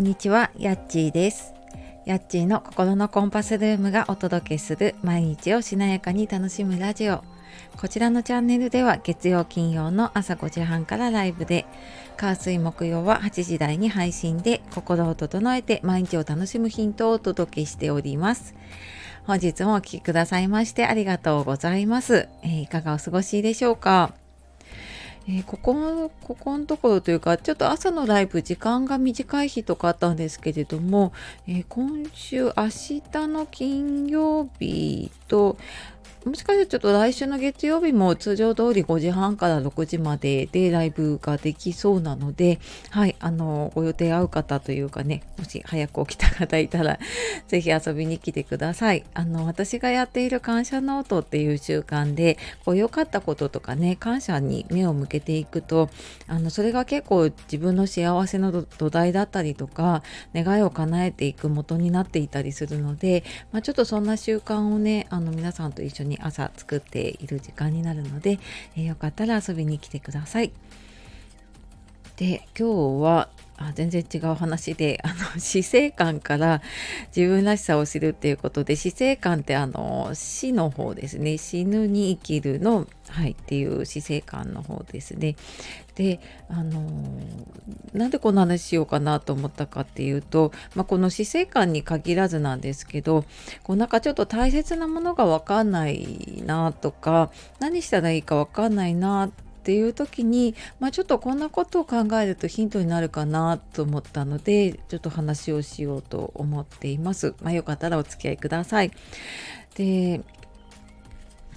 こんにちは、やっちーです。やっちーの心のコンパスルームがお届けする毎日をしなやかに楽しむラジオ。こちらのチャンネルでは月曜金曜の朝5時半からライブで、火水木曜は8時台に配信で心を整えて毎日を楽しむヒントをお届けしております。本日もお聴きくださいましてありがとうございます。えーいかがお過ごしでしょうか？えーここここのところというかちょっと朝のライブ時間が短い日とかあったんですけれども、えー今週明日の金曜日ともしかしたらちょっと来週の月曜日も通常通り5時半から6時まででライブができそうなので、はい、あの、ご予定合う方というかね、もし早く起きた方いたら、ぜひ遊びに来てください。あの、私がやっている感謝ノートっていう習慣で、こう良かったこととかね、感謝に目を向けていくと、あの、それが結構自分の幸せの土台だったりとか、願いを叶えていく元になっていたりするので、まあ、ちょっとそんな習慣をね、あの、皆さんと一緒に朝作っている時間になるので、えーよかったら遊びに来てください。で今日はあ全然違う話で あの死生観から自分らしさを知るっていうことで死生観ってあの死の方ですね死ぬに生きるの、はい、っていう死生観の方ですね。であのなんでこんな話しようかなと思ったかっていうと、まあ、この死生観に限らずなんですけどこうなんかちょっと大切なものが分かんないなとか何したらいいか分かんないなってっていう時に、まあ、ちょっとこんなことを考えるとヒントになるかなと思ったのでちょっと話をしようと思っています。まあ、よかったらお付き合いください。で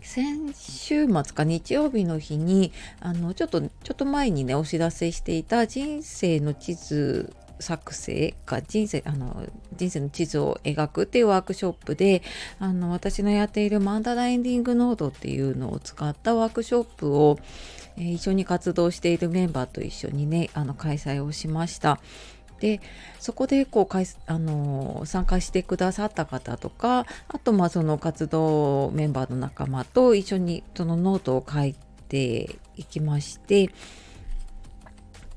先週末か日曜日の日にあのちょっとちょっと前にねお知らせしていた人生の地図作成か人生あの人生の地図を描くっていうワークショップであの私のやっているマンダラエンディングノートっていうのを使ったワークショップを、えー一緒に活動しているメンバーと一緒にねあの開催をしました。でそこでこうかいあの参加してくださった方とかあとまあその活動メンバーの仲間と一緒にそのノートを書いていきまして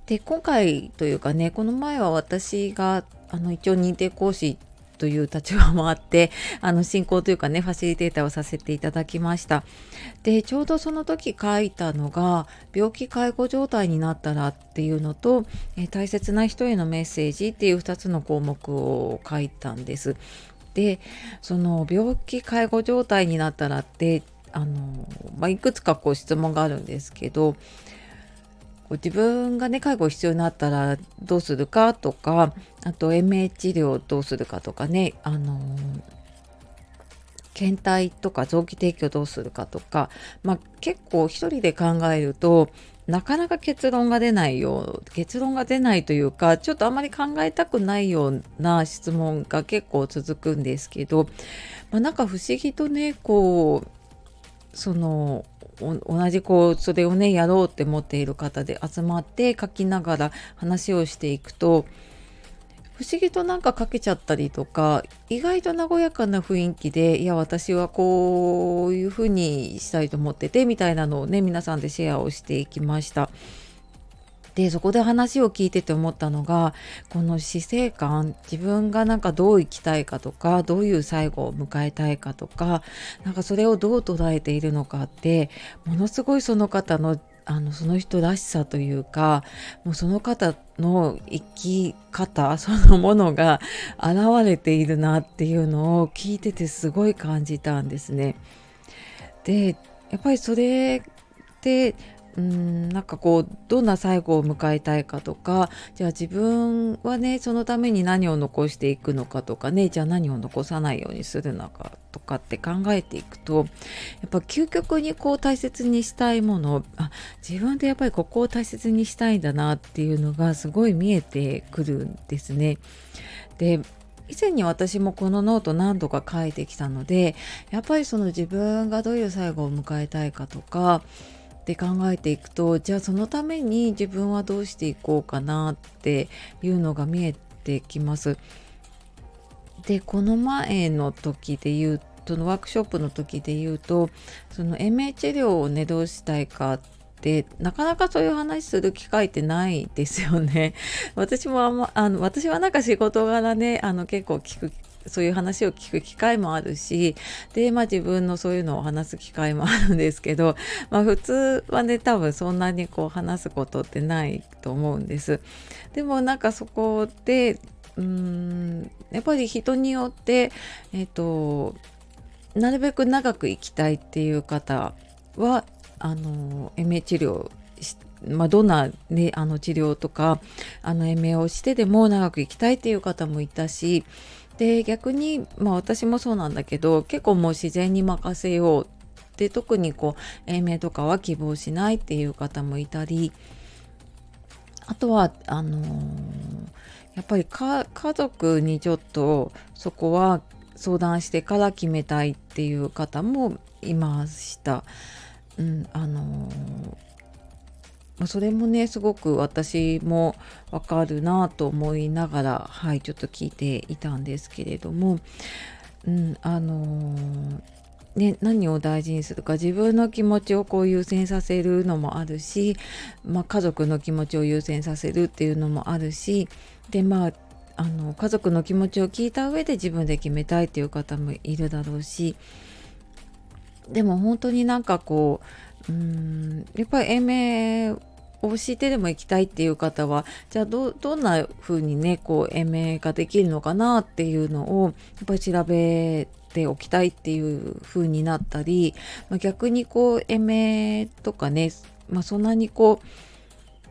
で今回というかねこの前は私があの一応認定講師という立場もあってあの進行というかねファシリテーターをさせていただきました。でちょうどその時書いたのが病気介護状態になったらっていうのと、え大切な人へのメッセージっていう2つの項目を書いたんです。でその病気介護状態になったらってあの、まあ、いくつかこう質問があるんですけどこう自分がね介護必要になったらどうするかとかあと延命治療どうするかとかねあの検体とか臓器提供どうするかとか、まあ、結構一人で考えるとなかなか結論が出ないよう結論が出ないというかちょっとあまり考えたくないような質問が結構続くんですけど、まあ、なんか不思議とねこうその同じこうそれをねやろうって思っている方で集まって書きながら話をしていくと不思議となんか書けちゃったりとか意外と和やかな雰囲気でいや私はこういうふうにしたいと思っててみたいなのをね皆さんでシェアをしていきました。でそこで話を聞いてて思ったのがこの死生観自分がなんかどう生きたいかとかどういう最後を迎えたいかとかなんかそれをどう捉えているのかってものすごいその方のあのその人らしさというかもうその方の生き方そのものが現れているなっていうのを聞いててすごい感じたんですね。でやっぱりそれってうんなんかこうどんな最後を迎えたいかとかじゃあ自分はねそのために何を残していくのかとかねじゃあ何を残さないようにするのかとかって考えていくとやっぱ究極にこう大切にしたいものあ自分でやっぱりここを大切にしたいんだなっていうのがすごい見えてくるんですね。で以前に私もこのノート何度か書いてきたのでやっぱりその自分がどういう最後を迎えたいかとかって考えていくとじゃあそのために自分はどうしていこうかなっていうのが見えてきます。でこの前の時で言うそのワークショップの時で言うとその延命治療をねどうしたいかってなかなかそういう話する機会ってないですよね。私もあんまあの私はなんか仕事柄ねあの結構聞くそういう話を聞く機会もあるしでまあ自分のそういうのを話す機会もあるんですけど、まあ、普通はね多分そんなにこう話すことってないと思うんです。でもなんかそこでうんやっぱり人によってえっ、となるべく長く生きたいっていう方はあの延命治療まあ、どんな、ね、あの治療とかあの延命をしてでも長く生きたいっていう方もいたしで逆に、まあ、私もそうなんだけど結構もう自然に任せようで特にこう延命とかは希望しないっていう方もいたりあとはあのー、やっぱり家族にちょっとそこは相談してから決めたいっていう方もいました。うん、あのー、それもねすごく私もわかるなと思いながらはいちょっと聞いていたんですけれども、うん、あのー、ね、何を大事にするか自分の気持ちをこう優先させるのもあるし、まあ、家族の気持ちを優先させるっていうのもあるしでまああの家族の気持ちを聞いた上で自分で決めたいっていう方もいるだろうしでも本当になんかこうやっぱり延命をしてでも行きたいっていう方はじゃあどどんな風にねこう延命ができるのかなっていうのをやっぱり調べておきたいっていう風になったり、まあ、逆にこう延命とかね、まあ、そんなにこう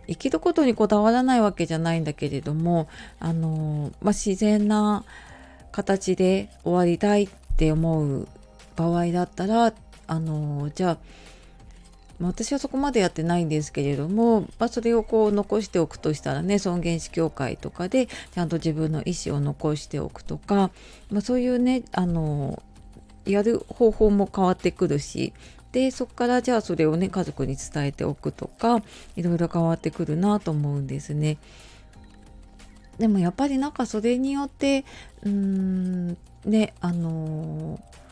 生きることにこだわらないわけじゃないんだけれどもあの、まあ、自然な形で終わりたいって思う場合だったらあのじゃあま私はそこまでやってないんですけれども、まあ、それをこう残しておくとしたらね尊厳死協会とかでちゃんと自分の意思を残しておくとか、まあ、そういうねあのやる方法も変わってくるしでそこからじゃあそれをね家族に伝えておくとかいろいろ変わってくるなと思うんですね。でもやっぱりなんかそれによってうーんねあのー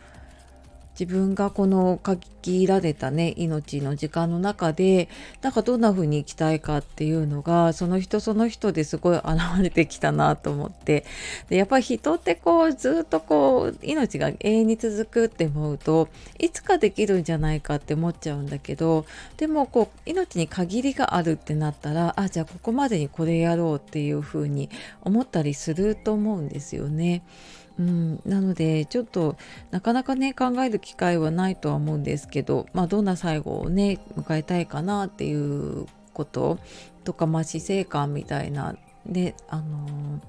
自分がこの限られたね命の時間の中でなんかどんな風に生きたいかっていうのがその人その人ですごい現れてきたなと思ってでやっぱり人ってこうずっとこう命が永遠に続くって思うといつかできるんじゃないかって思っちゃうんだけどでもこう命に限りがあるってなったらあじゃあここまでにこれやろうっていう風に思ったりすると思うんですよね。うん、なのでちょっとなかなかね考える機会はないとは思うんですけど、まあ、どんな最後をね迎えたいかなっていうこととか、まあ、死生観みたいなであのー、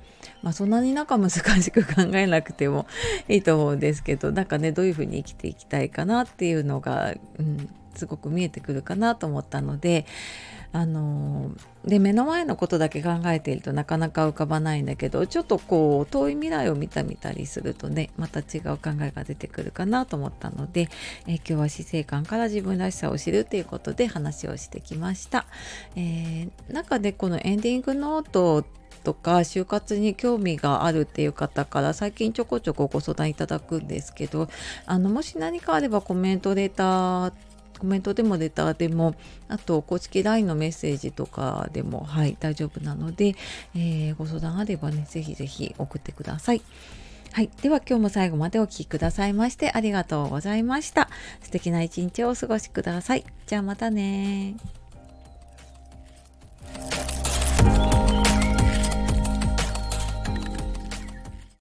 まあ、そんなになんか難しく考えなくてもいいと思うんですけどなんかねどういうふうに生きていきたいかなっていうのが、うん、すごく見えてくるかなと思ったのであので目の前のことだけ考えているとなかなか浮かばないんだけどちょっとこう遠い未来を見たみたりするとねまた違う考えが出てくるかなと思ったので、え、今日は死生観から自分らしさを知るということで話をしてきました。えー、中でこのエンディングノートとか就活に興味があるっていう方から最近ちょこちょこご相談いただくんですけどあのもし何かあればコメントレターコメントでもレターでもあと公式 LINE のメッセージとかでもはい大丈夫なので、えー、ご相談あればねぜひぜひ送ってください。はい。では今日も最後までお聴きくださいましてありがとうございました。素敵な一日をお過ごしください。じゃあまたね